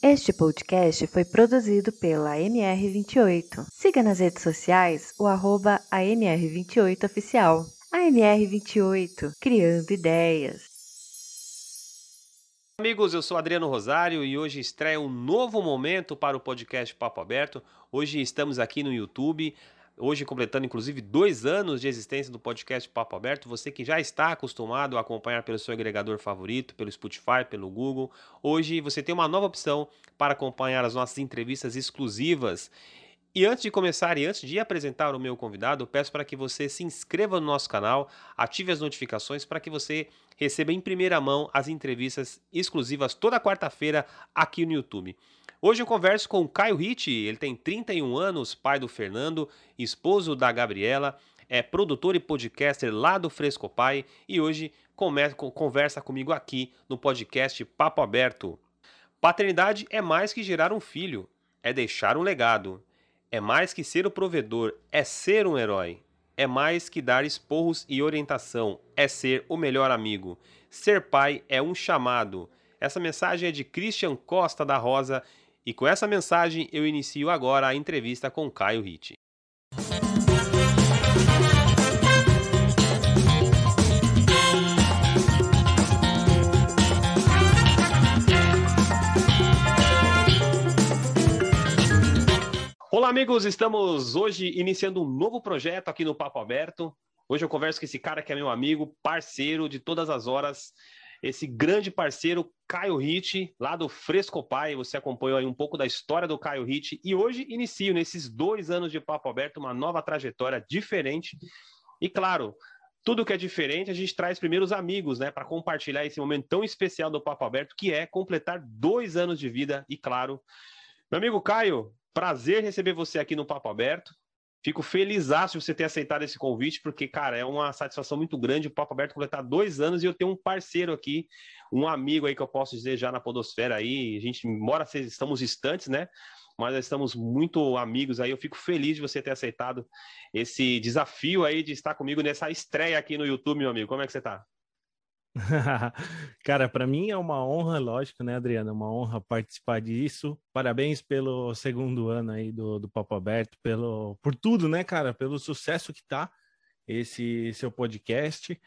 Este podcast foi produzido pela MR28. Siga nas redes sociais o arroba AMR28Oficial. AMR28, criando ideias. Amigos, eu sou Adriano Rosário e hoje estreia um novo momento para o podcast Papo Aberto. Hoje estamos aqui no YouTube hoje completando inclusive dois anos de existência do podcast Papo Aberto. Você que já está acostumado a acompanhar pelo seu agregador favorito, pelo Spotify, pelo Google, hoje você tem uma nova opção para acompanhar as nossas entrevistas exclusivas. E antes de começar e antes de apresentar o meu convidado, peço para que você se inscreva no nosso canal, ative as notificações para que você receba em primeira mão as entrevistas exclusivas toda quarta-feira aqui no YouTube. Hoje eu converso com o Caio Ritt, ele tem 31 anos, pai do Fernando, esposo da Gabriela, é produtor e podcaster lá do Fresco Pai e hoje conversa comigo aqui no podcast Papo Aberto. Paternidade é mais que gerar um filho, é deixar um legado. É mais que ser o provedor, é ser um herói. É mais que dar esporros e orientação, é ser o melhor amigo. Ser pai é um chamado. Essa mensagem é de Christian Costa da Rosa e com essa mensagem eu inicio agora a entrevista com Caio Ritt. Olá, amigos! Estamos hoje iniciando um novo projeto aqui no Papo Aberto. Hoje eu converso com esse cara que é meu amigo, parceiro de todas as horas, esse grande parceiro Caio Ritt, lá do Fresco Pai. Você acompanhou aí um pouco da história do Caio Ritt e hoje inicio nesses dois anos de papo aberto uma nova trajetória diferente. E claro, tudo que é diferente, a gente traz primeiro os amigos, né, para compartilhar esse momento tão especial do Papo Aberto, que é completar dois anos de vida. E claro, meu amigo Caio, prazer receber você aqui no Papo Aberto. Fico feliz de você ter aceitado esse convite, porque, cara, é uma satisfação muito grande o Papo Aberto completar dois anos e eu tenho um parceiro aqui, um amigo aí que eu posso dizer já na Podosfera aí. A gente, embora estamos distantes, né? Mas estamos muito amigos aí. Eu fico feliz de você ter aceitado esse desafio aí de estar comigo nessa estreia aqui no YouTube, meu amigo. Como é que você está? Cara, para mim é uma honra, lógico, né, Adriana? Uma honra participar disso. Parabéns pelo segundo ano aí do, do Papo Aberto, pelo, por tudo, né, cara? Pelo sucesso que tá esse seu podcast.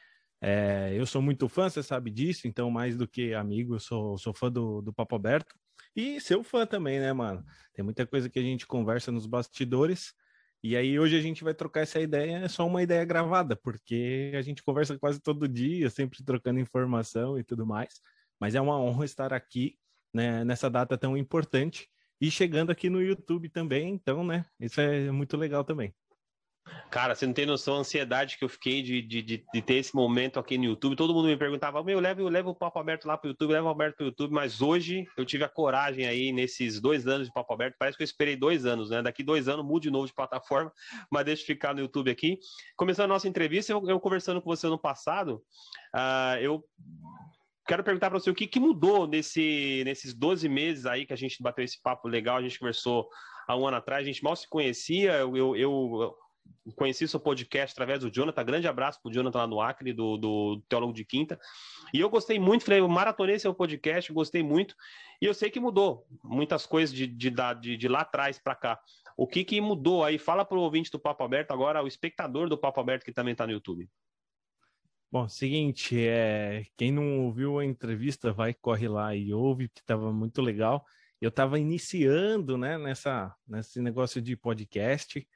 É, eu sou muito fã, você sabe disso, então mais do que amigo, eu sou, sou fã do, do Papo Aberto. E seu fã também, né, mano? Tem muita coisa que a gente conversa nos bastidores e aí hoje a gente vai trocar essa ideia, é só uma ideia gravada, porque a gente conversa quase todo dia, sempre trocando informação e tudo mais. Mas é uma honra estar aqui né, nessa data tão importante e chegando aqui no YouTube também, então, né? Isso é muito legal também. Cara, você não tem noção da ansiedade que eu fiquei de, de, de, de, ter esse momento aqui no YouTube. Todo mundo me perguntava, meu, leva, leva o papo aberto lá para o YouTube, leva o aberto para o YouTube. Mas hoje eu tive a coragem aí, nesses dois anos de papo aberto. Parece que eu esperei dois anos, né? Daqui dois anos mude de novo de plataforma, mas deixa eu ficar no YouTube aqui. Começando a nossa entrevista, eu, eu conversando com você no passado, uh, eu quero perguntar para você o que, que mudou nesse, nesses 12 meses aí que a gente bateu esse papo legal, a gente conversou há um ano atrás, a gente mal se conhecia, eu, eu conheci seu podcast através do Jonathan. Grande abraço pro Jonathan lá no Acre, do, do Teólogo de Quinta. E eu gostei muito, falei, eu maratonei seu podcast, gostei muito. E eu sei que mudou muitas coisas de, de, de, de lá atrás para cá. O que, que mudou aí? Fala pro ouvinte do Papo Aberto agora, o espectador do Papo Aberto que também está no YouTube. Bom, seguinte, é, quem não ouviu a entrevista, vai, corre lá e ouve, que estava muito legal. Eu estava iniciando, né, nessa, nesse negócio de podcast,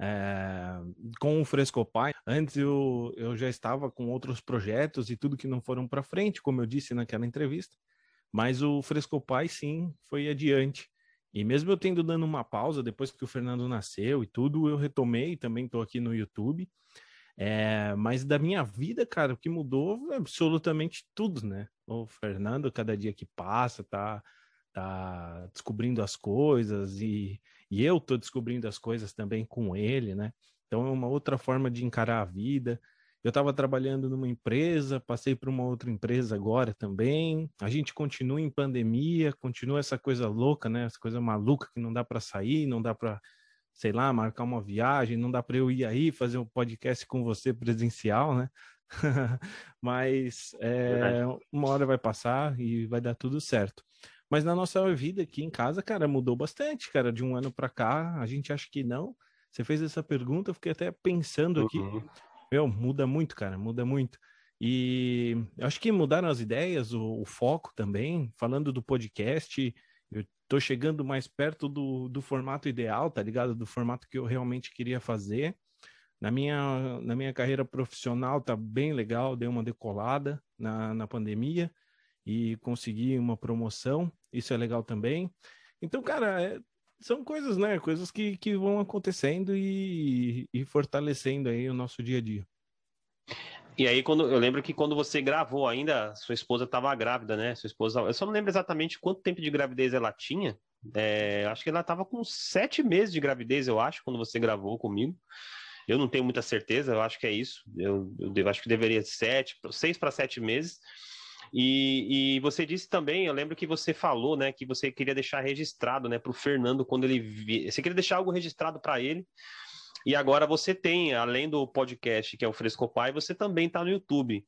é, com o Frescopai. Antes eu, eu já estava com outros projetos e tudo que não foram para frente, como eu disse naquela entrevista, mas o Frescopai sim foi adiante. E mesmo eu tendo dando uma pausa depois que o Fernando nasceu e tudo, eu retomei, também estou aqui no YouTube. É, mas da minha vida, cara, o que mudou é absolutamente tudo, né? O Fernando, cada dia que passa, tá, tá descobrindo as coisas e e eu estou descobrindo as coisas também com ele, né? Então é uma outra forma de encarar a vida. Eu estava trabalhando numa empresa, passei para uma outra empresa agora também. A gente continua em pandemia, continua essa coisa louca, né? Essa coisa maluca que não dá para sair, não dá para, sei lá, marcar uma viagem, não dá para eu ir aí fazer um podcast com você presencial, né? Mas é, uma hora vai passar e vai dar tudo certo. Mas na nossa vida aqui em casa, cara, mudou bastante, cara, de um ano para cá. A gente acha que não. Você fez essa pergunta, eu fiquei até pensando aqui. Uhum. Meu, muda muito, cara, muda muito. E acho que mudaram as ideias, o, o, foco também. Falando do podcast, eu tô chegando mais perto do, do formato ideal, tá ligado? Do formato que eu realmente queria fazer. Na minha, na minha carreira profissional tá bem legal, dei uma decolada na, na pandemia e consegui uma promoção, isso é legal também. Então, cara, é, são coisas, né? Coisas que, que vão acontecendo e, e fortalecendo aí o nosso dia a dia. E aí, quando eu lembro que quando você gravou ainda, sua esposa estava grávida, né? Sua esposa, eu só não lembro exatamente quanto tempo de gravidez ela tinha. É, acho que ela estava com sete meses de gravidez, eu acho, quando você gravou comigo. Eu não tenho muita certeza, eu acho que é isso. Eu, eu acho que deveria ser sete, seis para sete meses. E, e, você disse também, eu lembro que você falou, né, que você queria deixar registrado, né, para o Fernando quando ele vi... você queria deixar algo registrado para ele. E agora você tem, além do podcast que é o Frescopai, você também está no YouTube.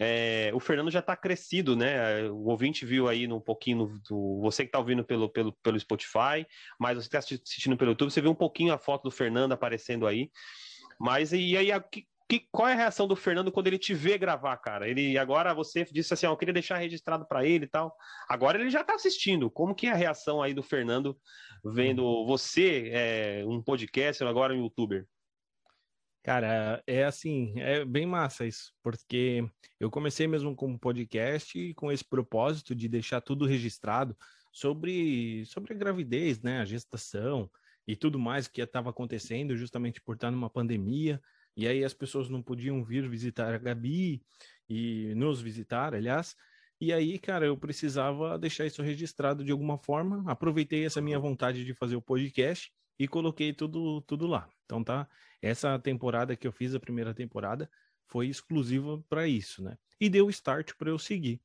É, o Fernando já está crescido, né? O ouvinte viu aí um pouquinho do, você que está ouvindo pelo, pelo, pelo Spotify, mas você está assistindo pelo YouTube, você viu um pouquinho a foto do Fernando aparecendo aí. Mas e aí, que, que, qual é a reação do Fernando quando ele te vê gravar, cara? Ele agora você disse assim, ó, eu queria deixar registrado para ele e tal. Agora ele já está assistindo. Como que é a reação aí do Fernando vendo você, é, um podcast, agora um youtuber? Cara, é assim, é bem massa isso, porque eu comecei mesmo com um podcast com esse propósito de deixar tudo registrado sobre, sobre a gravidez, né, a gestação, e tudo mais que estava acontecendo, justamente por estar numa pandemia. E aí as pessoas não podiam vir visitar a Gabi e nos visitar, aliás. E aí, cara, eu precisava deixar isso registrado de alguma forma. Aproveitei essa minha vontade de fazer o podcast e coloquei tudo, tudo lá. Então tá, essa temporada que eu fiz, a primeira temporada, foi exclusiva para isso, né? E deu start para eu seguir.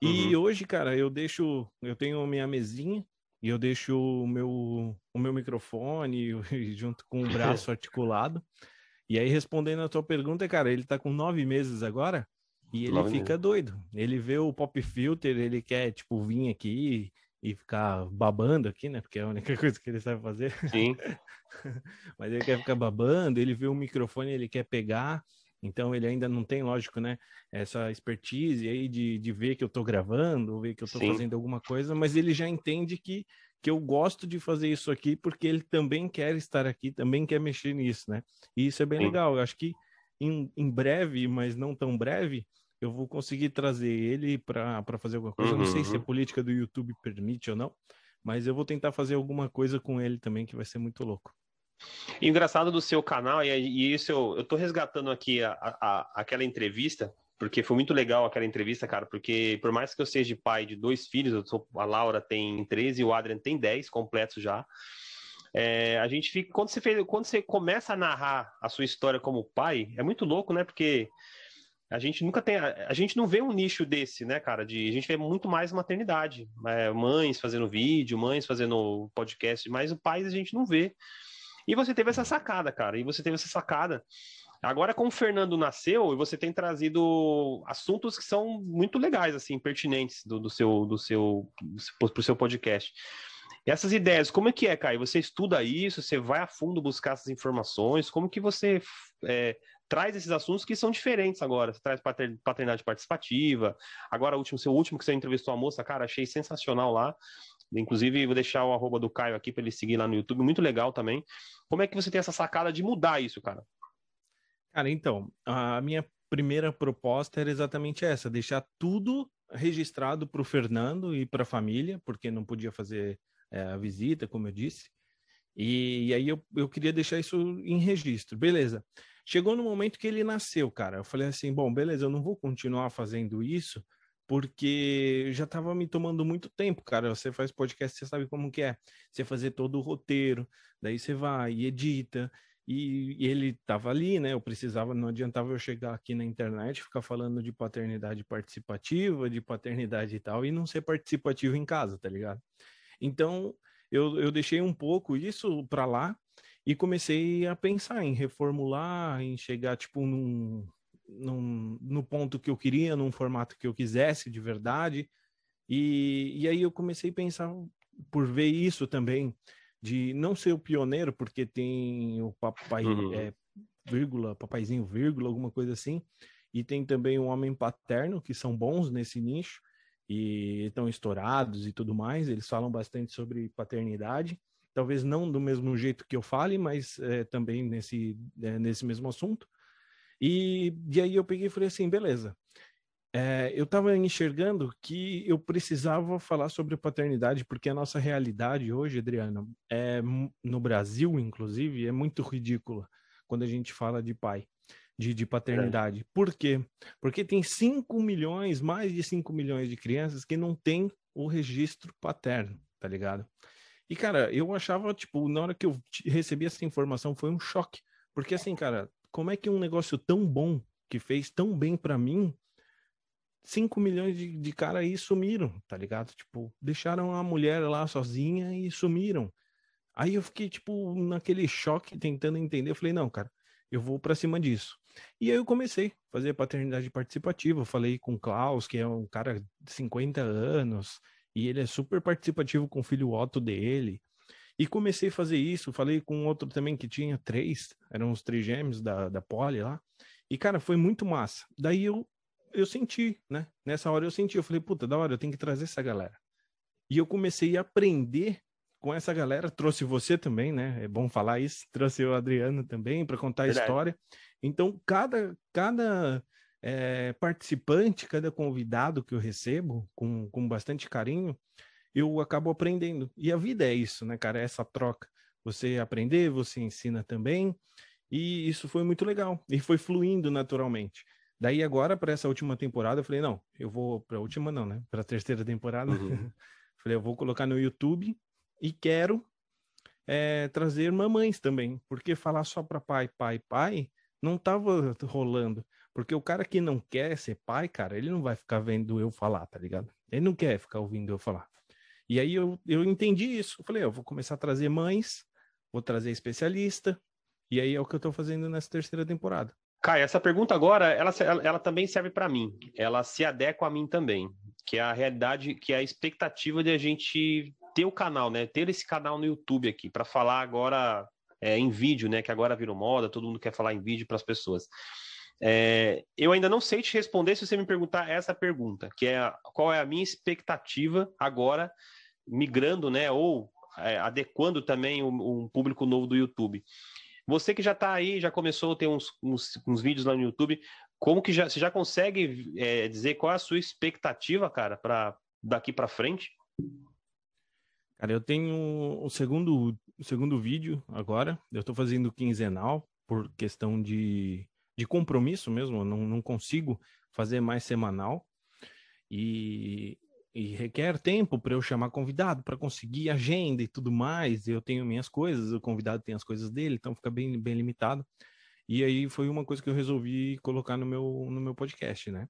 E uhum. hoje, cara, eu deixo, eu tenho minha mesinha e eu deixo o meu, o meu microfone junto com o braço articulado. E aí, respondendo a tua pergunta, cara, ele tá com nove meses agora e ele nove fica meses. doido. Ele vê o pop filter, ele quer, tipo, vir aqui e ficar babando aqui, né? Porque é a única coisa que ele sabe fazer. Sim. Mas ele quer ficar babando, ele vê o microfone, ele quer pegar. Então ele ainda não tem, lógico, né, essa expertise aí de, de ver que eu estou gravando, ver que eu estou fazendo alguma coisa, mas ele já entende que, que eu gosto de fazer isso aqui porque ele também quer estar aqui, também quer mexer nisso, né? E isso é bem Sim. legal. Eu acho que em, em breve, mas não tão breve, eu vou conseguir trazer ele para fazer alguma coisa. Uhum. Não sei se a uhum. política do YouTube permite ou não, mas eu vou tentar fazer alguma coisa com ele também que vai ser muito louco. E engraçado do seu canal, e, e isso eu, eu tô resgatando aqui a, a, aquela entrevista, porque foi muito legal aquela entrevista, cara, porque por mais que eu seja pai de dois filhos, sou, a Laura tem 13 e o Adrian tem 10 completos já. É, a gente fica. Quando você, fez, quando você começa a narrar a sua história como pai, é muito louco, né? Porque a gente nunca tem. A, a gente não vê um nicho desse, né, cara? De, a gente vê muito mais maternidade. É, mães fazendo vídeo, mães fazendo podcast, mas o pais a gente não vê. E você teve essa sacada, cara. E você teve essa sacada. Agora, como o Fernando nasceu, você tem trazido assuntos que são muito legais, assim, pertinentes do, do seu, do seu, pro seu podcast. E essas ideias, como é que é, Caio? Você estuda isso? Você vai a fundo buscar essas informações? Como que você é, traz esses assuntos que são diferentes agora? Você traz paternidade participativa. Agora, o último, seu último que você entrevistou a moça, cara, achei sensacional lá. Inclusive, vou deixar o arroba do Caio aqui para ele seguir lá no YouTube, muito legal também. Como é que você tem essa sacada de mudar isso, cara? Cara, então, a minha primeira proposta era exatamente essa: deixar tudo registrado para o Fernando e para a família, porque não podia fazer é, a visita, como eu disse. E, e aí eu, eu queria deixar isso em registro. Beleza. Chegou no momento que ele nasceu, cara. Eu falei assim: bom, beleza, eu não vou continuar fazendo isso porque já estava me tomando muito tempo, cara. Você faz podcast, você sabe como que é. Você fazer todo o roteiro, daí você vai e edita. E, e ele estava ali, né? Eu precisava, não adiantava eu chegar aqui na internet, ficar falando de paternidade participativa, de paternidade e tal, e não ser participativo em casa, tá ligado? Então, eu, eu deixei um pouco isso para lá e comecei a pensar em reformular, em chegar, tipo, num, num, no ponto que eu queria, num formato que eu quisesse de verdade. E, e aí eu comecei a pensar, por ver isso também, de não ser o pioneiro, porque tem o papai, uhum. é, vírgula, papaizinho, vírgula, alguma coisa assim, e tem também o homem paterno, que são bons nesse nicho, e estão estourados e tudo mais, eles falam bastante sobre paternidade, talvez não do mesmo jeito que eu fale, mas é, também nesse, é, nesse mesmo assunto. E, e aí eu peguei e falei assim, beleza, é, eu estava enxergando que eu precisava falar sobre paternidade, porque a nossa realidade hoje, Adriana, é, no Brasil, inclusive, é muito ridícula quando a gente fala de pai, de, de paternidade. É. Por quê? Porque tem 5 milhões, mais de 5 milhões de crianças que não têm o registro paterno, tá ligado? E, cara, eu achava, tipo, na hora que eu recebi essa informação, foi um choque. Porque, assim, cara, como é que um negócio tão bom, que fez tão bem para mim, 5 milhões de, de cara aí sumiram, tá ligado? Tipo, deixaram a mulher lá sozinha e sumiram. Aí eu fiquei, tipo, naquele choque, tentando entender. Eu falei, não, cara, eu vou para cima disso. E aí eu comecei a fazer paternidade participativa. Eu falei com o Klaus, que é um cara de 50 anos, e ele é super participativo com o filho Otto dele. E comecei a fazer isso. Falei com outro também que tinha três, eram os três gêmeos da, da Poli lá. E, cara, foi muito massa. Daí eu eu senti, né? Nessa hora eu senti, eu falei, puta, da hora, eu tenho que trazer essa galera. E eu comecei a aprender com essa galera, trouxe você também, né? É bom falar isso, trouxe o Adriano também para contar Verdade. a história. Então, cada, cada é, participante, cada convidado que eu recebo, com, com bastante carinho, eu acabo aprendendo. E a vida é isso, né, cara? É essa troca. Você aprender, você ensina também. E isso foi muito legal. E foi fluindo naturalmente. Daí agora, para essa última temporada, eu falei, não, eu vou para a última não, né? Para a terceira temporada. Uhum. falei, eu vou colocar no YouTube e quero é, trazer mamães também, porque falar só para pai, pai, pai, não tava rolando. Porque o cara que não quer ser pai, cara, ele não vai ficar vendo eu falar, tá ligado? Ele não quer ficar ouvindo eu falar. E aí eu, eu entendi isso. Eu falei, eu vou começar a trazer mães, vou trazer especialista, e aí é o que eu tô fazendo nessa terceira temporada. Caio, essa pergunta agora, ela, ela, também serve para mim. Ela se adequa a mim também, que é a realidade, que é a expectativa de a gente ter o canal, né? Ter esse canal no YouTube aqui para falar agora é, em vídeo, né? Que agora virou moda, todo mundo quer falar em vídeo para as pessoas. É, eu ainda não sei te responder se você me perguntar essa pergunta, que é qual é a minha expectativa agora migrando, né? Ou é, adequando também um, um público novo do YouTube. Você que já está aí, já começou a ter uns, uns, uns, vídeos lá no YouTube, como que já, você já consegue é, dizer qual é a sua expectativa, cara, para daqui para frente? Cara, eu tenho o segundo, o segundo vídeo agora. Eu estou fazendo quinzenal por questão de, de compromisso mesmo. Eu não, não consigo fazer mais semanal. E e requer tempo para eu chamar convidado, para conseguir agenda e tudo mais. Eu tenho minhas coisas, o convidado tem as coisas dele, então fica bem, bem limitado. E aí foi uma coisa que eu resolvi colocar no meu, no meu podcast, né?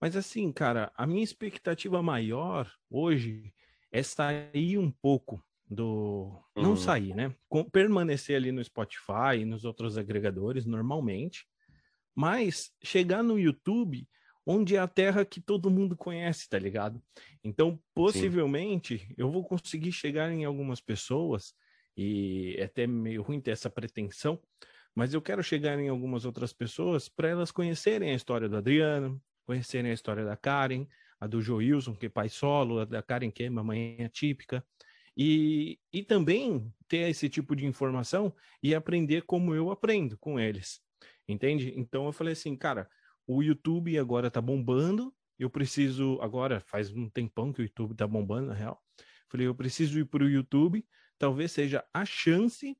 Mas assim, cara, a minha expectativa maior hoje é sair um pouco do. Não uhum. sair, né? Com, permanecer ali no Spotify e nos outros agregadores normalmente, mas chegar no YouTube onde é a terra que todo mundo conhece, tá ligado? Então, possivelmente, Sim. eu vou conseguir chegar em algumas pessoas, e é até meio ruim ter essa pretensão, mas eu quero chegar em algumas outras pessoas para elas conhecerem a história do Adriano, conhecerem a história da Karen, a do Joilson, que é pai solo, a da Karen, que é mamãe atípica, e, e também ter esse tipo de informação e aprender como eu aprendo com eles, entende? Então eu falei assim, cara, o YouTube agora tá bombando, eu preciso, agora faz um tempão que o YouTube tá bombando, na real. Falei, eu preciso ir para o YouTube, talvez seja a chance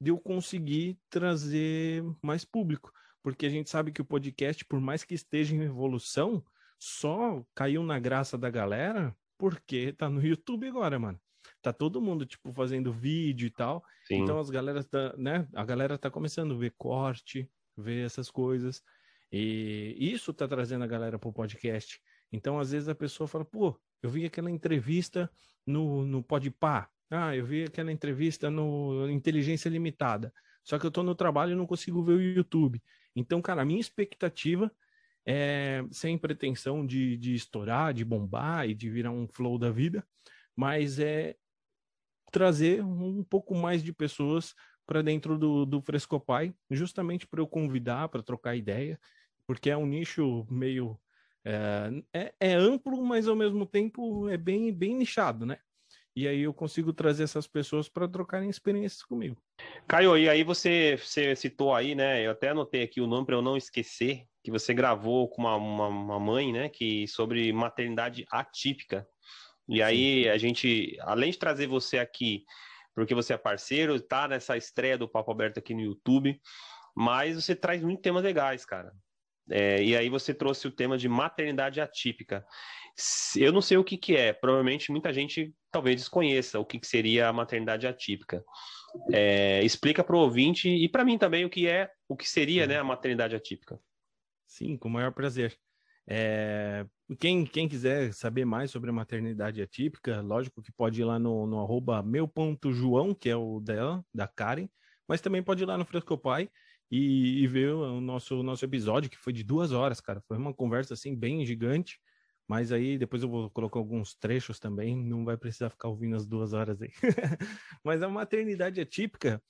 de eu conseguir trazer mais público, porque a gente sabe que o podcast, por mais que esteja em evolução, só caiu na graça da galera porque tá no YouTube agora, mano. Tá todo mundo tipo fazendo vídeo e tal. Sim. Então as galera tá, né? A galera tá começando a ver corte, ver essas coisas. E isso está trazendo a galera para o podcast. Então, às vezes a pessoa fala, pô, eu vi aquela entrevista no, no Podpah. Ah, eu vi aquela entrevista no Inteligência Limitada. Só que eu estou no trabalho e não consigo ver o YouTube. Então, cara, a minha expectativa é, sem pretensão de, de estourar, de bombar e de virar um flow da vida, mas é trazer um pouco mais de pessoas para dentro do, do Frescopai, justamente para eu convidar, para trocar ideia, porque é um nicho meio é, é, é, amplo, mas ao mesmo tempo é bem, bem nichado, né? E aí eu consigo trazer essas pessoas para trocarem experiências comigo. Caio, e aí você, você citou aí, né? Eu até anotei aqui o nome para eu não esquecer, que você gravou com uma, uma, uma, mãe, né? Que sobre maternidade atípica. E aí a gente, além de trazer você aqui, porque você é parceiro, tá nessa estreia do Papo Aberto aqui no YouTube, mas você traz muitos temas legais, cara. É, e aí você trouxe o tema de maternidade atípica. Eu não sei o que, que é, provavelmente muita gente talvez desconheça o que, que seria a maternidade atípica. É, explica para o ouvinte e para mim também o que é, o que seria né, a maternidade atípica. Sim, com o maior prazer. É, quem, quem quiser saber mais sobre a maternidade atípica, lógico que pode ir lá no, no arroba meu.joão, que é o dela, da Karen, mas também pode ir lá no Frescopai e, e ver o nosso, nosso episódio, que foi de duas horas, cara. Foi uma conversa assim bem gigante. Mas aí depois eu vou colocar alguns trechos também, não vai precisar ficar ouvindo as duas horas aí. Mas a maternidade atípica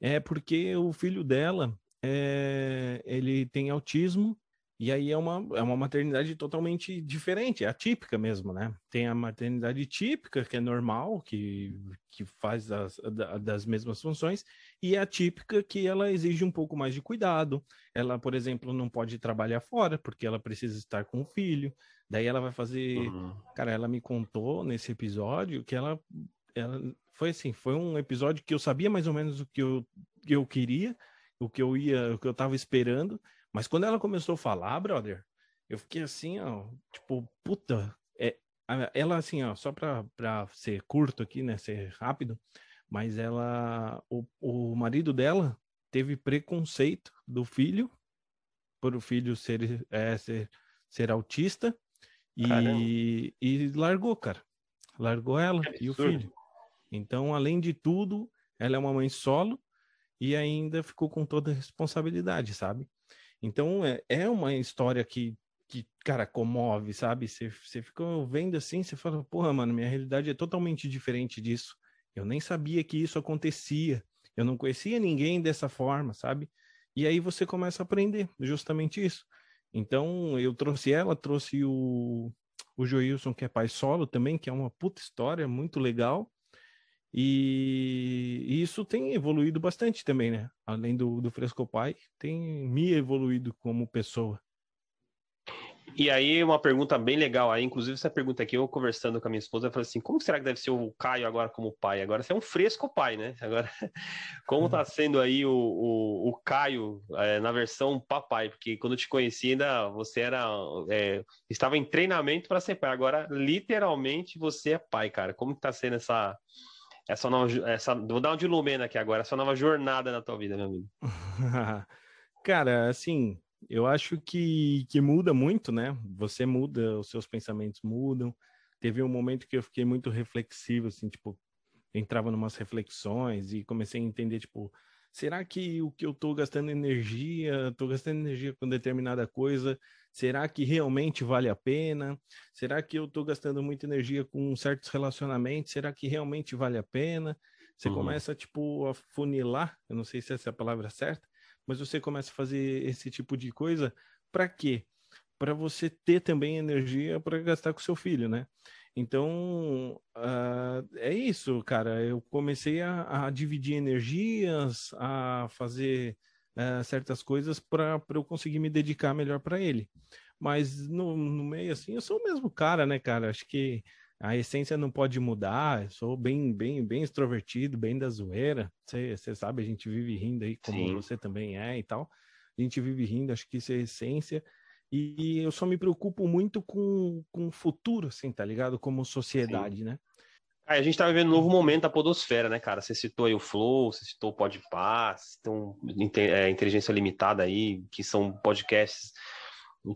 é porque o filho dela é, ele tem autismo e aí é uma, é uma maternidade totalmente diferente, é atípica mesmo, né? Tem a maternidade típica, que é normal, que, que faz as, das mesmas funções, e a típica que ela exige um pouco mais de cuidado. Ela, por exemplo, não pode trabalhar fora, porque ela precisa estar com o filho. Daí ela vai fazer. Uhum. Cara, ela me contou nesse episódio que ela, ela. Foi assim, foi um episódio que eu sabia mais ou menos o que eu, que eu queria, o que eu ia, o que eu tava esperando mas quando ela começou a falar, brother, eu fiquei assim, ó, tipo, puta, é, ela assim, ó, só pra, pra ser curto aqui, né, ser rápido, mas ela, o, o marido dela teve preconceito do filho, por o filho ser, é, ser, ser autista, e, e largou, cara. Largou ela e o filho. Então, além de tudo, ela é uma mãe solo e ainda ficou com toda a responsabilidade, sabe? Então é, é uma história que, que, cara, comove, sabe? Você, fica vendo assim, você fala, porra, mano, minha realidade é totalmente diferente disso. Eu nem sabia que isso acontecia. Eu não conhecia ninguém dessa forma, sabe? E aí você começa a aprender justamente isso. Então eu trouxe ela, trouxe o, o Joilson, que é pai solo também, que é uma puta história muito legal. E, isso tem evoluído bastante também, né? Além do, do Frescopai, tem me evoluído como pessoa. E aí, uma pergunta bem legal aí, inclusive essa pergunta aqui, eu conversando com a minha esposa, eu falei assim, como será que deve ser o Caio agora como pai? Agora você é um fresco pai, né? Agora, como tá sendo aí o, o, o Caio é, na versão papai? Porque quando eu te conheci ainda, você era, é, estava em treinamento para ser pai, agora literalmente você é pai, cara. Como que tá sendo essa, essa nova, essa, vou dar um de Lumena aqui agora, essa nova jornada na tua vida, meu amigo? Cara, assim, eu acho que, que muda muito, né? Você muda, os seus pensamentos mudam. Teve um momento que eu fiquei muito reflexivo, assim, tipo, entrava em umas reflexões e comecei a entender, tipo, será que o que eu estou gastando energia, estou gastando energia com determinada coisa, será que realmente vale a pena? Será que eu estou gastando muita energia com certos relacionamentos? Será que realmente vale a pena? Você uhum. começa, tipo, a funilar, eu não sei se essa é a palavra certa, mas você começa a fazer esse tipo de coisa para quê? Para você ter também energia para gastar com seu filho, né? Então, uh, é isso, cara. Eu comecei a, a dividir energias, a fazer uh, certas coisas para eu conseguir me dedicar melhor para ele. Mas no, no meio, assim, eu sou o mesmo cara, né, cara? Acho que a essência não pode mudar. Eu sou bem, bem, bem extrovertido, bem da zoeira. Você sabe, a gente vive rindo aí, como Sim. você também é e tal. A gente vive rindo, acho que isso é essência. E eu só me preocupo muito com, com o futuro, assim, tá ligado? Como sociedade, Sim. né? A gente tá vivendo um novo momento da podosfera, né, cara? Você citou aí o Flow, você citou o Podpah, então, é, Inteligência Limitada aí, que são podcasts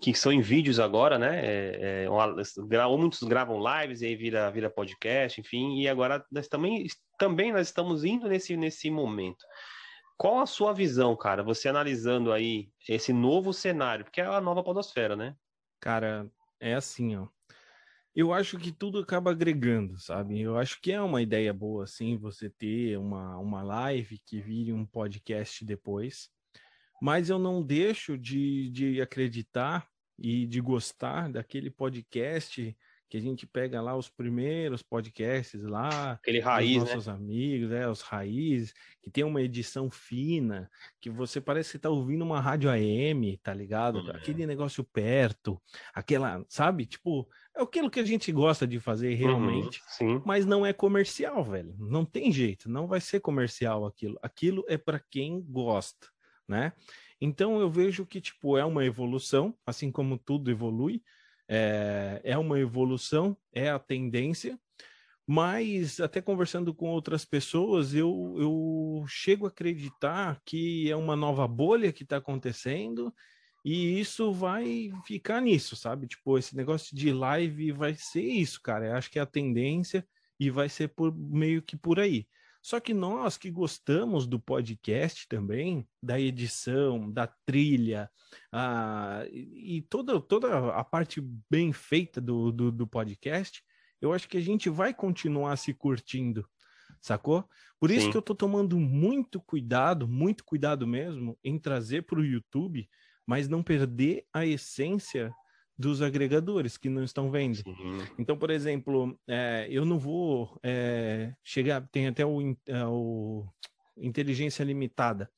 que são em vídeos agora, né? É, é, muitos gravam lives e aí vira, vira podcast, enfim, e agora nós também, também nós estamos indo nesse, nesse momento. Qual a sua visão, cara? Você analisando aí esse novo cenário, porque é a nova podosfera, né? Cara, é assim, ó. Eu acho que tudo acaba agregando, sabe? Eu acho que é uma ideia boa, assim, você ter uma, uma live que vire um podcast depois. Mas eu não deixo de, de acreditar e de gostar daquele podcast que a gente pega lá os primeiros podcasts lá, aquele raiz, né? nossos né? amigos, é, os raízes, que tem uma edição fina, que você parece que tá ouvindo uma rádio AM, tá ligado? Uhum. Aquele negócio perto, aquela, sabe? Tipo, é aquilo que a gente gosta de fazer uhum, realmente, uhum, mas não é comercial, velho. Não tem jeito, não vai ser comercial aquilo. Aquilo é para quem gosta, né? Então eu vejo que tipo é uma evolução, assim como tudo evolui, é, é uma evolução, é a tendência, mas até conversando com outras pessoas, eu, eu chego a acreditar que é uma nova bolha que está acontecendo e isso vai ficar nisso, sabe? Tipo, esse negócio de live vai ser isso, cara. Eu acho que é a tendência e vai ser por meio que por aí. Só que nós que gostamos do podcast também, da edição, da trilha, a, e toda, toda a parte bem feita do, do, do podcast, eu acho que a gente vai continuar se curtindo, sacou? Por isso Sim. que eu tô tomando muito cuidado, muito cuidado mesmo, em trazer para o YouTube, mas não perder a essência dos agregadores que não estão vendo. Sim. Então, por exemplo, é, eu não vou é, chegar, tem até o, é, o, inteligência limitada.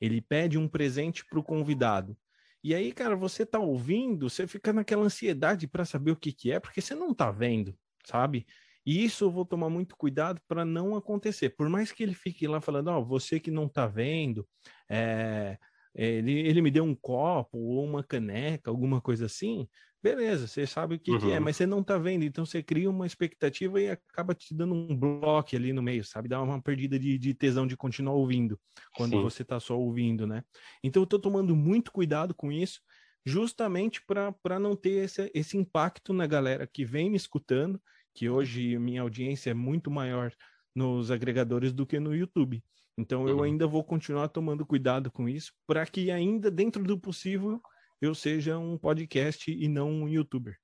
Ele pede um presente para o convidado. E aí, cara, você tá ouvindo, você fica naquela ansiedade para saber o que, que é, porque você não tá vendo, sabe? E isso eu vou tomar muito cuidado para não acontecer. Por mais que ele fique lá falando, ó, oh, você que não tá vendo, é, ele, ele me deu um copo ou uma caneca, alguma coisa assim, beleza, você sabe o que, uhum. que, é, mas você não tá vendo, então você cria uma expectativa e acaba te dando um bloco ali no meio, sabe? Dá uma perdida de, de tesão de continuar ouvindo, quando Sim. você tá só ouvindo, né? Então eu tô tomando muito cuidado com isso, justamente para não ter esse, esse impacto na galera que vem me escutando, que hoje minha audiência é muito maior nos agregadores do que no YouTube. Então eu uhum. ainda vou continuar tomando cuidado com isso para que ainda dentro do possível eu seja um podcast e não um youtuber.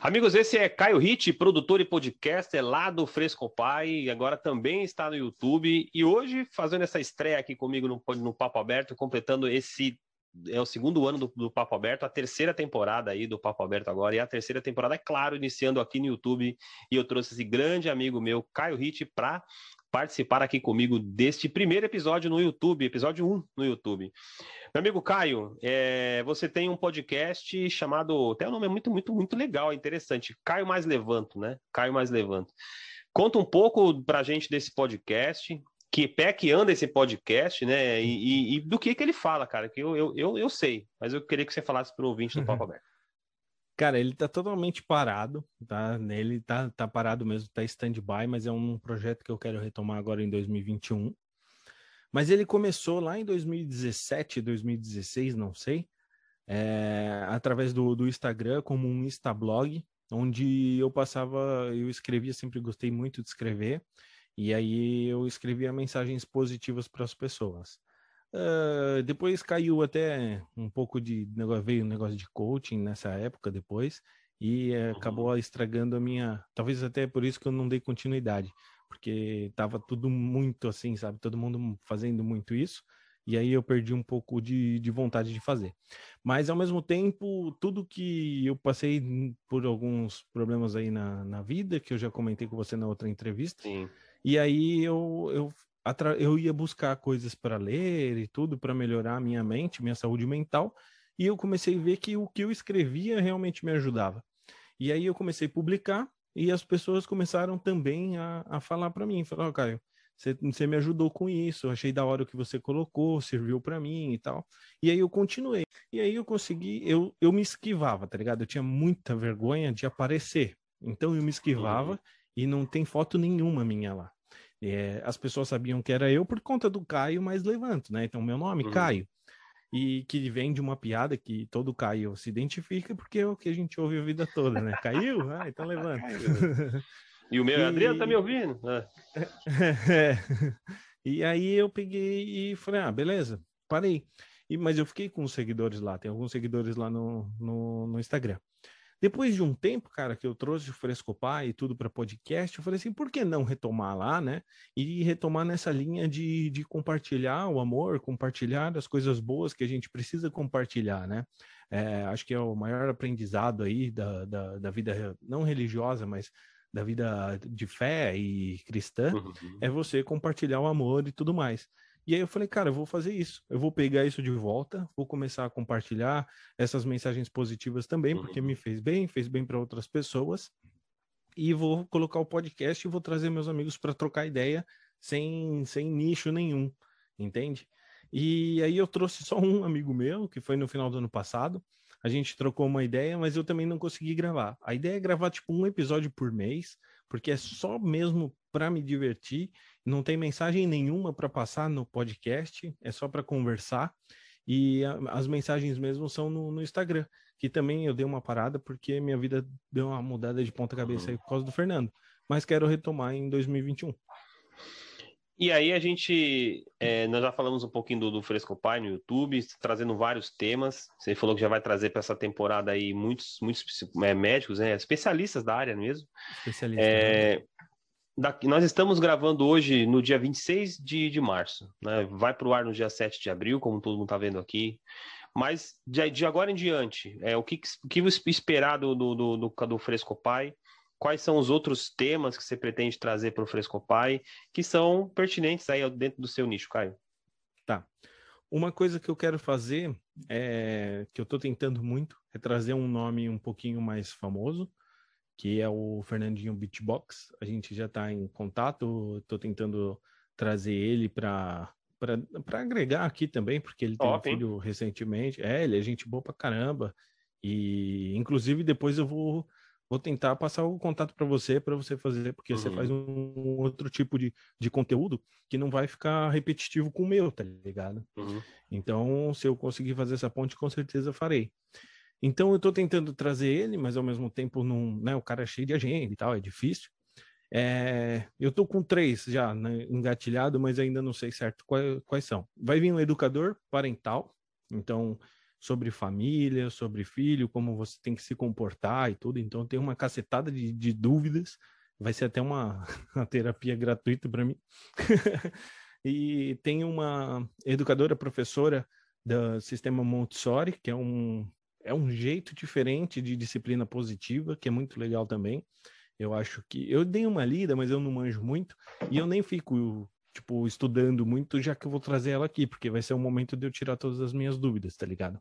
Amigos, esse é Caio Ritt, produtor e podcaster lá do Fresco Pai, agora também está no YouTube e hoje fazendo essa estreia aqui comigo no, no Papo Aberto, completando esse é o segundo ano do, do, Papo Aberto, a terceira temporada aí do Papo Aberto agora, e a terceira temporada, é claro, iniciando aqui no YouTube, e eu trouxe esse grande amigo meu, Caio Ritt, para participar aqui comigo deste primeiro episódio no YouTube, episódio 1 no YouTube. Meu amigo Caio, é, você tem um podcast chamado, até o nome é muito, muito, muito legal, interessante, Caio Mais Levanto, né? Caio Mais Levanto. Conta um pouco pra gente desse podcast, que pé que anda esse podcast, né? E, e, e, do que que ele fala, cara, que eu, eu, eu, eu sei, mas eu queria que você falasse para o ouvinte do Papo Aberto. Cara, ele tá totalmente parado, tá? Ele tá, tá parado mesmo, tá stand-by, mas é um projeto que eu quero retomar agora em 2021. Mas ele começou lá em 2017, 2016, não sei, é, através do, do Instagram, como um Instablog, onde eu passava, eu escrevia, sempre gostei muito de escrever, e aí eu escrevia mensagens positivas para as pessoas. Uh, depois caiu até um pouco de negócio, veio um negócio de coaching nessa época depois e uh, acabou estragando a minha, talvez até por isso que eu não dei continuidade, porque tava tudo muito assim, sabe, todo mundo fazendo muito isso e aí eu perdi um pouco de, de vontade de fazer. Mas ao mesmo tempo, tudo que eu passei por alguns problemas aí na, na vida, que eu já comentei com você na outra entrevista, Sim. e aí eu, eu eu ia buscar coisas para ler e tudo para melhorar a minha mente, minha saúde mental, e eu comecei a ver que o que eu escrevia realmente me ajudava. E aí eu comecei a publicar e as pessoas começaram também a, a falar para mim, falaram, oh, Caio, você, você me ajudou com isso, achei da hora o que você colocou, serviu para mim e tal. E aí eu continuei. E aí eu consegui, eu, eu me esquivava, tá ligado? Eu tinha muita vergonha de aparecer. Então eu me esquivava uhum. e não tem foto nenhuma minha lá. É, as pessoas sabiam que era eu por conta do Caio mais levanto, né? Então, meu nome, uhum. Caio. E que vem de uma piada que todo Caio se identifica, porque é o que a gente ouve a vida toda, né? Caiu? Ah, então levanta. e o meu e... Adriano tá me ouvindo? É. E aí eu peguei e falei, ah, beleza, parei. E, mas eu fiquei com os seguidores lá, tem alguns seguidores lá no, no, no Instagram. Depois de um tempo, cara, que eu trouxe o Frescopar e tudo para podcast, eu falei assim, por que não retomar lá, né? E retomar nessa linha de, de compartilhar o amor, compartilhar as coisas boas que a gente precisa compartilhar, né? É, acho que é o maior aprendizado aí da, da, da vida, não religiosa, mas da vida de fé e cristã, uhum. é você compartilhar o amor e tudo mais. E aí eu falei, cara, eu vou fazer isso. Eu vou pegar isso de volta, vou começar a compartilhar essas mensagens positivas também, porque me fez bem, fez bem para outras pessoas. E vou colocar o podcast e vou trazer meus amigos para trocar ideia sem, sem nicho nenhum, entende? E aí eu trouxe só um amigo meu, que foi no final do ano passado. A gente trocou uma ideia, mas eu também não consegui gravar. A ideia é gravar tipo um episódio por mês, porque é só mesmo para me divertir não tem mensagem nenhuma para passar no podcast, é só para conversar. E a, as mensagens mesmo são no, no, Instagram, que também eu dei uma parada porque minha vida deu uma mudada de ponta cabeça uhum. aí por causa do Fernando. Mas quero retomar em 2021. E aí a gente, é, nós já falamos um pouquinho do, do Fresco Pai no YouTube, trazendo vários temas. Você falou que já vai trazer para essa temporada aí muitos, muitos é, médicos, né, especialistas da área mesmo. Especialistas. É, Daqui, nós estamos gravando hoje no dia 26 de, de março, né? Vai para o ar no dia 7 de abril, como todo mundo está vendo aqui. Mas de, de, agora em diante, é, o que, o que esperar do, do, do, do Frescopai? Quais são os outros temas que você pretende trazer para o Frescopai que são pertinentes aí dentro do seu nicho, Caio? Tá. Uma coisa que eu quero fazer, é, que eu estou tentando muito, é trazer um nome um pouquinho mais famoso que é o Fernandinho Beatbox. A gente já está em contato, estou tentando trazer ele para para agregar aqui também, porque ele tem um filho recentemente. É, ele é gente boa pra caramba. E inclusive depois eu vou vou tentar passar o contato para você, para você fazer, porque uhum. você faz um, um, outro tipo de, de conteúdo que não vai ficar repetitivo com o meu, tá ligado? Uhum. Então, se eu conseguir fazer essa ponte, com certeza farei. Então eu estou tentando trazer ele, mas ao mesmo tempo não, né, o cara é cheio de agenda e tal, é difícil. É, eu estou com três já né, engatilhado, mas ainda não sei certo quais, quais são. Vai vir um educador parental, então sobre família, sobre filho, como você tem que se comportar e tudo. Então tem uma cacetada de, de dúvidas. Vai ser até uma, uma terapia gratuita para mim. e tem uma educadora professora do sistema Montessori, que é um é um jeito diferente de disciplina positiva, que é muito legal também. Eu acho que eu dei uma lida, mas eu não manjo muito e eu nem fico tipo estudando muito, já que eu vou trazer ela aqui, porque vai ser o momento de eu tirar todas as minhas dúvidas, tá ligado?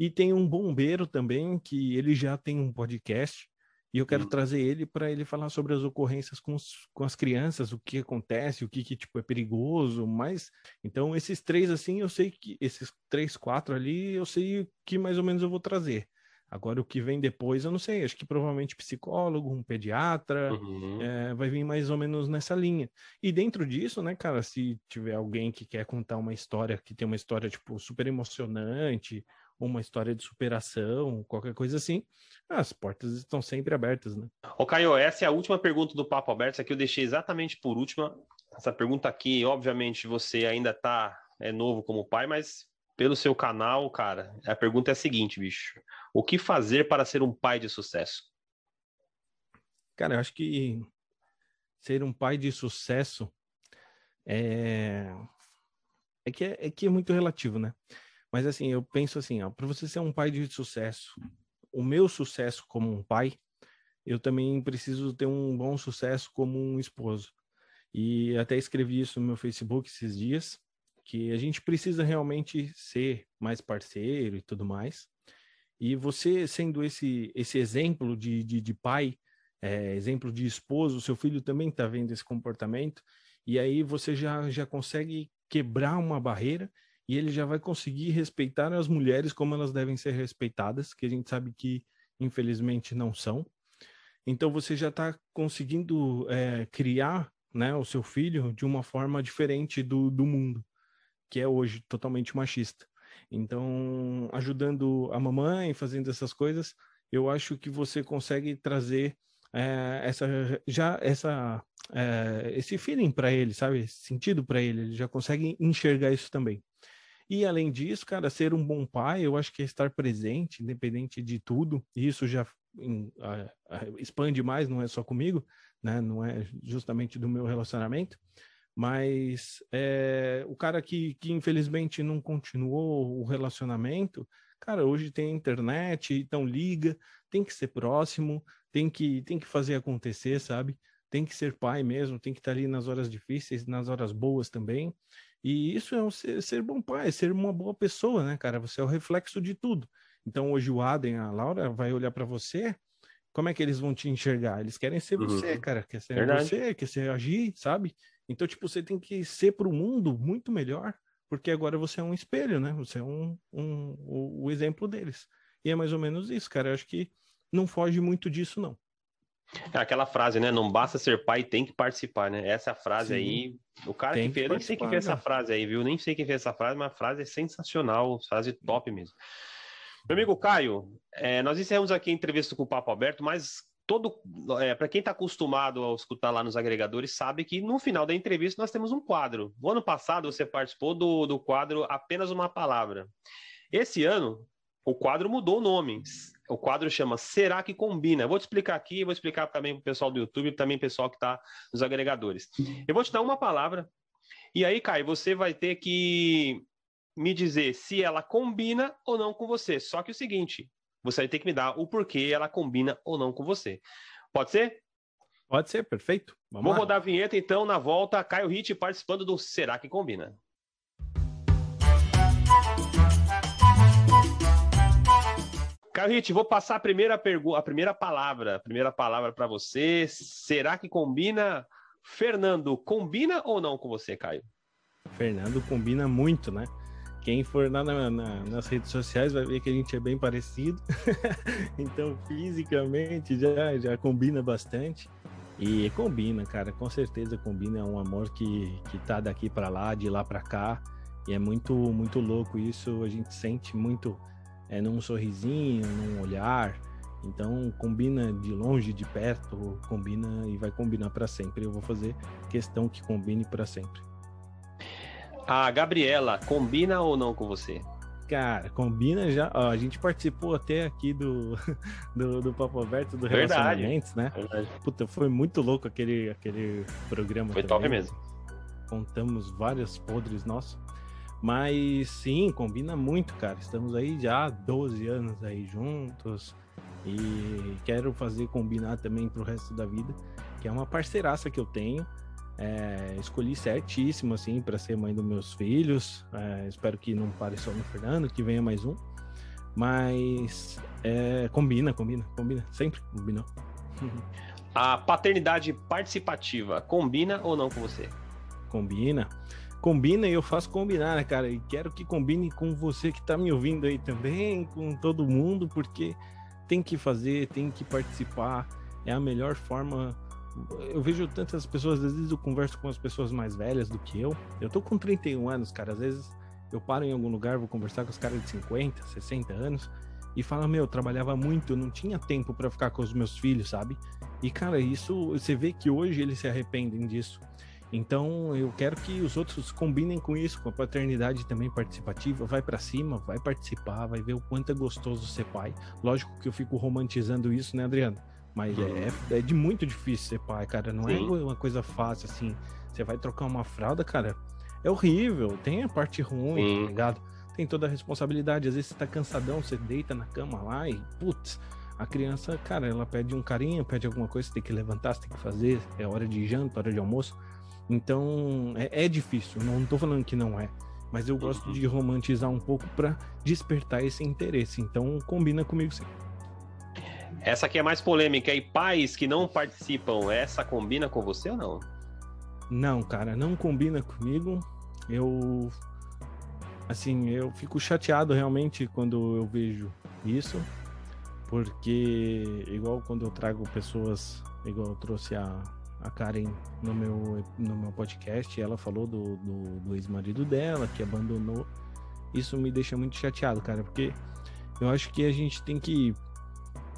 E tem um bombeiro também que ele já tem um podcast e eu quero trazer ele para ele falar sobre as ocorrências com, os, com as crianças, o que acontece, o que, que tipo é perigoso, mas então esses três assim, eu sei que esses três, quatro ali, eu sei que mais ou menos eu vou trazer. Agora o que vem depois, eu não sei, acho que provavelmente psicólogo, um pediatra, uhum. é, vai vir mais ou menos nessa linha. E dentro disso, né, cara, se tiver alguém que quer contar uma história, que tem uma história, tipo, super emocionante, uma história de superação, qualquer coisa assim, as portas estão sempre abertas, né? Ô Caio, essa é a última pergunta do Papo Aberto, essa aqui eu deixei exatamente por última. Essa pergunta aqui, obviamente, você ainda tá é novo como pai, mas pelo seu canal, cara, a pergunta é a seguinte, bicho. O que fazer para ser um pai de sucesso? Cara, eu acho que ser um pai de sucesso é, é que é, é que é muito relativo, né? Mas assim, eu penso assim, para você ser um pai de sucesso, o meu sucesso como um pai, eu também preciso ter um bom sucesso como um esposo. E até escrevi isso no meu Facebook esses dias, que a gente precisa realmente ser mais parceiro e tudo mais. E você sendo esse, esse exemplo de, de, de pai, é, exemplo de esposo, seu filho também está vendo esse comportamento, e aí você já, já consegue quebrar uma barreira e ele já vai conseguir respeitar as mulheres como elas devem ser respeitadas, que a gente sabe que infelizmente não são. Então você já está conseguindo é, criar né, o seu filho de uma forma diferente do, do mundo, que é hoje totalmente machista. Então, ajudando a mamãe, fazendo essas coisas, eu acho que você consegue trazer é, essa já essa é, esse feeling para ele, sabe? Esse sentido para ele, ele já consegue enxergar isso também. E além disso, cara, ser um bom pai, eu acho que é estar presente, independente de tudo. E isso já em, a, a, expande mais, não é só comigo, né? Não é justamente do meu relacionamento, mas é, o cara que, que infelizmente não continuou o relacionamento, cara, hoje tem internet, então liga, tem que ser próximo, tem que, tem que fazer acontecer, sabe? Tem que ser pai mesmo, tem que estar ali nas horas difíceis, nas horas boas também. E isso é um ser, ser bom pai, ser uma boa pessoa, né, cara? Você é o reflexo de tudo. Então hoje o Adem, a Laura vai olhar para você, como é que eles vão te enxergar? Eles querem ser uhum. você, cara, quer ser Verdade. você, quer ser agir, sabe? Então, tipo, você tem que ser para o mundo muito melhor, porque agora você é um espelho, né? Você é um, um, o, o exemplo deles. E é mais ou menos isso, cara. Eu acho que não foge muito disso, não. É aquela frase, né? Não basta ser pai, tem que participar, né? Essa frase Sim. aí, o cara tem que fez, nem sei quem fez essa frase aí, viu? Nem sei quem fez essa frase, mas a frase é sensacional, frase top mesmo. Meu amigo Caio, é, nós encerramos aqui a entrevista com o Papo Aberto, mas todo, é, para quem está acostumado a escutar lá nos agregadores, sabe que no final da entrevista nós temos um quadro. No ano passado você participou do, do quadro Apenas uma Palavra. Esse ano, o quadro mudou o nome. O quadro chama Será que Combina? Eu vou te explicar aqui, vou explicar também para o pessoal do YouTube também o pessoal que está nos agregadores. Eu vou te dar uma palavra, e aí, Caio, você vai ter que me dizer se ela combina ou não com você. Só que o seguinte, você vai ter que me dar o porquê ela combina ou não com você. Pode ser? Pode ser, perfeito. Vamos Vou lá. rodar a vinheta então na volta. Caio Hit participando do Será que Combina? Hit, vou passar a primeira pergunta, a primeira palavra, a primeira palavra para você. Será que combina? Fernando, combina ou não com você, Caio? Fernando combina muito, né? Quem for lá na, na, nas redes sociais vai ver que a gente é bem parecido. então, fisicamente, já, já combina bastante. E combina, cara, com certeza combina. É um amor que, que tá daqui para lá, de lá para cá. E é muito, muito louco isso. A gente sente muito é, num sorrisinho, num olhar. Então, combina de longe, de perto, combina e vai combinar para sempre. Eu vou fazer questão que combine para sempre. A Gabriela, combina ou não com você? Cara, combina já. Ó, a gente participou até aqui do, do, do Papo Aberto do Verdade. Relacionamentos, né? Verdade. Puta, foi muito louco aquele, aquele programa. Foi também. top mesmo. Contamos vários podres nossos. Mas sim, combina muito, cara. Estamos aí já há 12 anos aí juntos. E quero fazer combinar também pro resto da vida, que é uma parceiraça que eu tenho. É, escolhi certíssimo, assim, para ser mãe dos meus filhos. É, espero que não pare só no Fernando, que venha mais um. Mas é, combina, combina, combina. Sempre combinou. A paternidade participativa combina ou não com você? Combina. Combina e eu faço combinar, né, cara? E quero que combine com você que tá me ouvindo aí também, com todo mundo, porque tem que fazer, tem que participar. É a melhor forma eu vejo tantas pessoas, às vezes eu converso com as pessoas mais velhas do que eu. Eu tô com 31 anos, cara. Às vezes eu paro em algum lugar, vou conversar com os caras de 50, 60 anos e fala: Meu, eu trabalhava muito, eu não tinha tempo para ficar com os meus filhos, sabe? E, cara, isso você vê que hoje eles se arrependem disso. Então, eu quero que os outros combinem com isso, com a paternidade também participativa. Vai para cima, vai participar, vai ver o quanto é gostoso ser pai. Lógico que eu fico romantizando isso, né, Adriano? Mas uhum. é, é de muito difícil ser pai, cara. Não é Sim. é uma coisa fácil assim. Você vai trocar uma fralda, cara. É horrível. Tem a parte ruim, Sim. tá ligado? Tem toda a responsabilidade. Às vezes você tá cansadão, você deita na cama lá e, putz, a criança, cara, ela pede um carinho, pede alguma coisa, você tem que levantar, você tem que fazer. É hora de janta, hora de almoço. Então, é, é difícil. Não tô falando que não é. Mas eu gosto uhum. de romantizar um pouco para despertar esse interesse. Então, combina comigo sim. Essa aqui é mais polêmica. E pais que não participam, essa combina com você ou não? Não, cara, não combina comigo. Eu. Assim, eu fico chateado realmente quando eu vejo isso. Porque, igual quando eu trago pessoas, igual eu trouxe a, a Karen no meu, no meu podcast, ela falou do, do, do ex-marido dela, que abandonou. Isso me deixa muito chateado, cara, porque eu acho que a gente tem que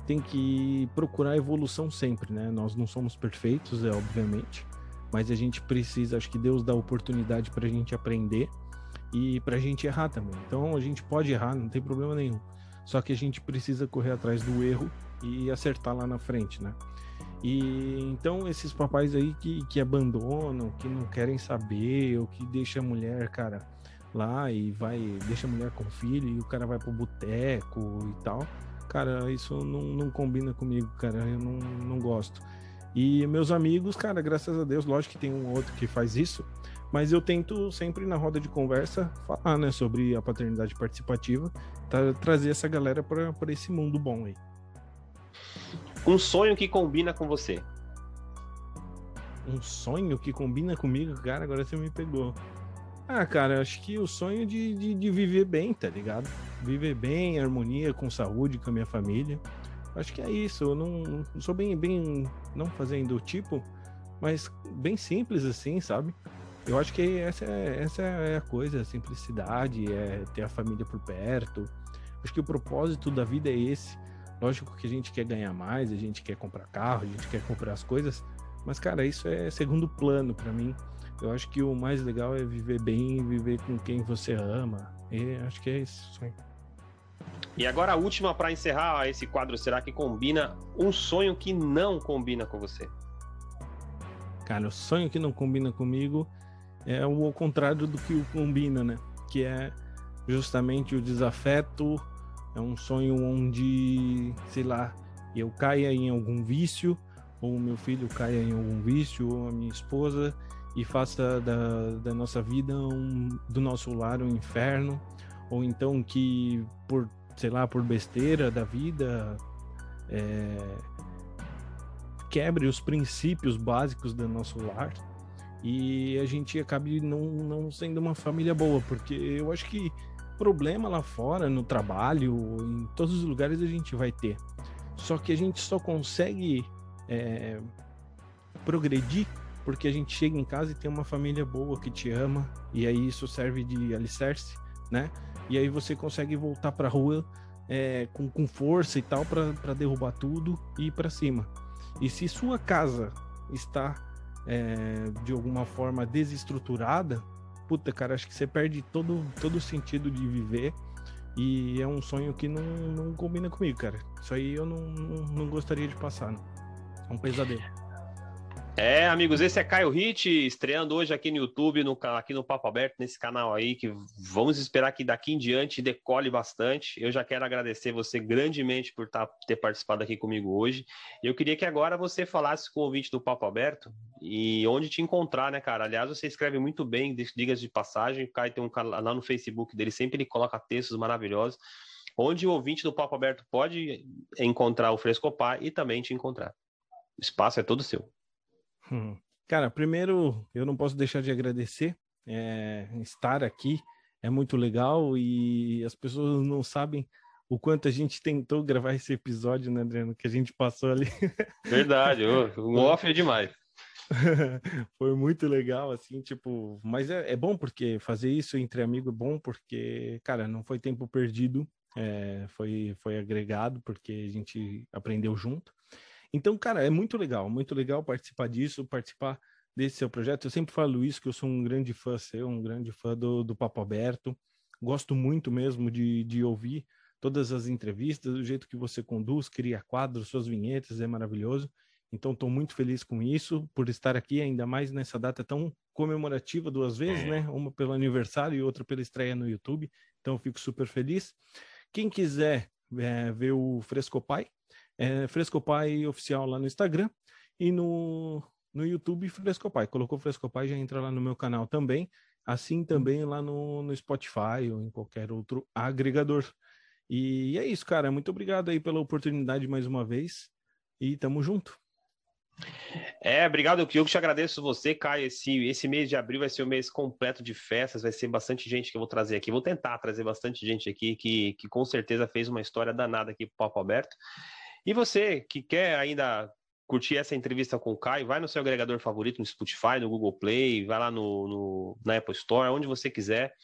tem que procurar evolução sempre, né? Nós não somos perfeitos, é obviamente, mas a gente precisa, acho que Deus dá oportunidade para a gente aprender e para a gente errar também. Então a gente pode errar, não tem problema nenhum. Só que a gente precisa correr atrás do erro e acertar lá na frente, né? E então esses papais aí que, que abandonam, que não querem saber, ou que deixa a mulher, cara, lá e vai, deixa a mulher com filho e o cara vai pro boteco e tal. Cara, isso não, não combina comigo, cara. Eu não, não gosto. E meus amigos, cara, graças a Deus, lógico que tem um outro que faz isso, mas eu tento sempre na roda de conversa falar, né, sobre a paternidade participativa, tá, trazer essa galera para esse mundo bom aí. Um sonho que combina com você. Um sonho que combina comigo? Cara, agora você me pegou. Ah, cara, acho que o sonho de, de, de, viver bem, tá ligado? Viver bem, harmonia, com saúde, com a minha família. Acho que é isso. Eu não, não sou bem, bem, não fazendo tipo, mas bem simples assim, sabe? Eu acho que essa é, essa é a coisa, a simplicidade, é ter a família por perto. Acho que o propósito da vida é esse. Lógico que a gente quer ganhar mais, a gente quer comprar carro, a gente quer comprar as coisas, mas cara, isso é segundo plano para mim. Eu acho que o mais legal é viver bem, viver com quem você ama. E acho que é isso. E agora a última para encerrar esse quadro, será que combina um sonho que não combina com você? Cara, o sonho que não combina comigo é o contrário do que o combina, né? Que é justamente o desafeto, é um sonho onde, sei lá, eu caia em algum vício, ou meu filho caia em algum vício, ou a minha esposa, e faça da, da nossa vida, um, do nosso lar, um inferno, ou então que por, sei lá, por besteira da vida, é, quebre os princípios básicos do nosso lar. E a gente acabe não, não sendo uma família boa, porque eu acho que problema lá fora, no trabalho, em todos os lugares a gente vai ter. Só que a gente só consegue é, progredir porque a gente chega em casa e tem uma família boa que te ama, e aí isso serve de alicerce, né? E aí você consegue voltar para a rua é, com, com força e tal para derrubar tudo e ir para cima. E se sua casa está é, de alguma forma desestruturada, puta, cara, acho que você perde todo, todo o sentido de viver. E é um sonho que não, não combina comigo, cara. Isso aí eu não, não, não gostaria de passar, não. É um pesadelo. É, amigos, esse é Caio Hit, estreando hoje aqui no YouTube, no, aqui no Papo Aberto, nesse canal aí, que vamos esperar que daqui em diante decole bastante. Eu já quero agradecer você grandemente por tá, ter participado aqui comigo hoje. Eu queria que agora você falasse com o ouvinte do Papo Aberto e onde te encontrar, né, cara? Aliás, você escreve muito bem, digas de passagem. O Caio tem um canal no Facebook dele, sempre ele coloca textos maravilhosos. Onde o ouvinte do Papo Aberto pode encontrar o Frescopar e também te encontrar. O espaço é todo seu. Hum. Cara, primeiro eu não posso deixar de agradecer é, estar aqui. É muito legal e as pessoas não sabem o quanto a gente tentou gravar esse episódio, né, Adriano? Que a gente passou ali. Verdade, o off é demais. Foi muito legal, assim, tipo, mas é, é, bom porque fazer isso entre amigos é bom porque, cara, não foi tempo perdido, é, foi, foi agregado porque a gente aprendeu junto. Então, cara, é muito legal, muito legal participar disso, participar desse seu projeto. Eu sempre falo isso, que eu sou um grande fã seu, um grande fã do, do Papo Aberto. Gosto muito mesmo de, de ouvir todas as entrevistas, do jeito que você conduz, cria quadros, suas vinhetas, é maravilhoso. Então, estou muito feliz com isso, por estar aqui, ainda mais nessa data tão comemorativa, duas vezes, né? Uma pelo aniversário e outra pela estreia no YouTube. Então, fico super feliz. Quem quiser é, ver o Frescopai, é Frescopai Oficial lá no Instagram e no, no YouTube Frescopai. Colocou Frescopai, já entra lá no meu canal também. Assim também lá no, no Spotify ou em qualquer outro agregador. E é isso, cara. Muito obrigado aí pela oportunidade mais uma vez. E tamo junto. É, obrigado, eu te agradeço você, Caio. Esse, esse mês de abril vai ser um mês completo de festas, vai ser bastante gente que eu vou trazer aqui. Vou tentar trazer bastante gente aqui que, que com certeza fez uma história danada aqui pro Papo Aberto. E você que quer ainda curtir essa entrevista com o Caio, vai no seu agregador favorito, no Spotify, no Google Play, vai lá no, no, na Apple Store, onde você quiser.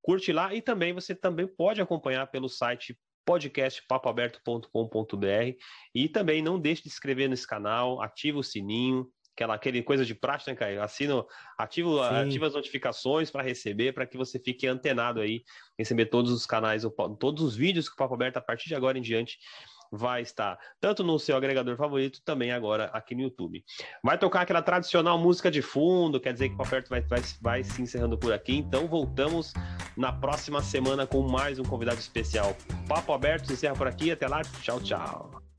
Curte lá e também você também pode acompanhar pelo site podcastpapoaberto.com.br e também não deixe de se inscrever nesse canal, ativa o sininho, aquela aquele coisa de prática, né, Caio? Assino, ativo, ativa as notificações para receber, para que você fique antenado aí, receber todos os canais, todos os vídeos que o Papo Aberto a partir de agora em diante vai estar tanto no seu agregador favorito, também agora aqui no YouTube. Vai tocar aquela tradicional música de fundo, quer dizer que o Papo Aberto vai, vai, vai se encerrando por aqui, então voltamos na próxima semana com mais um convidado especial. Papo Aberto se encerra por aqui, até lá, tchau, tchau.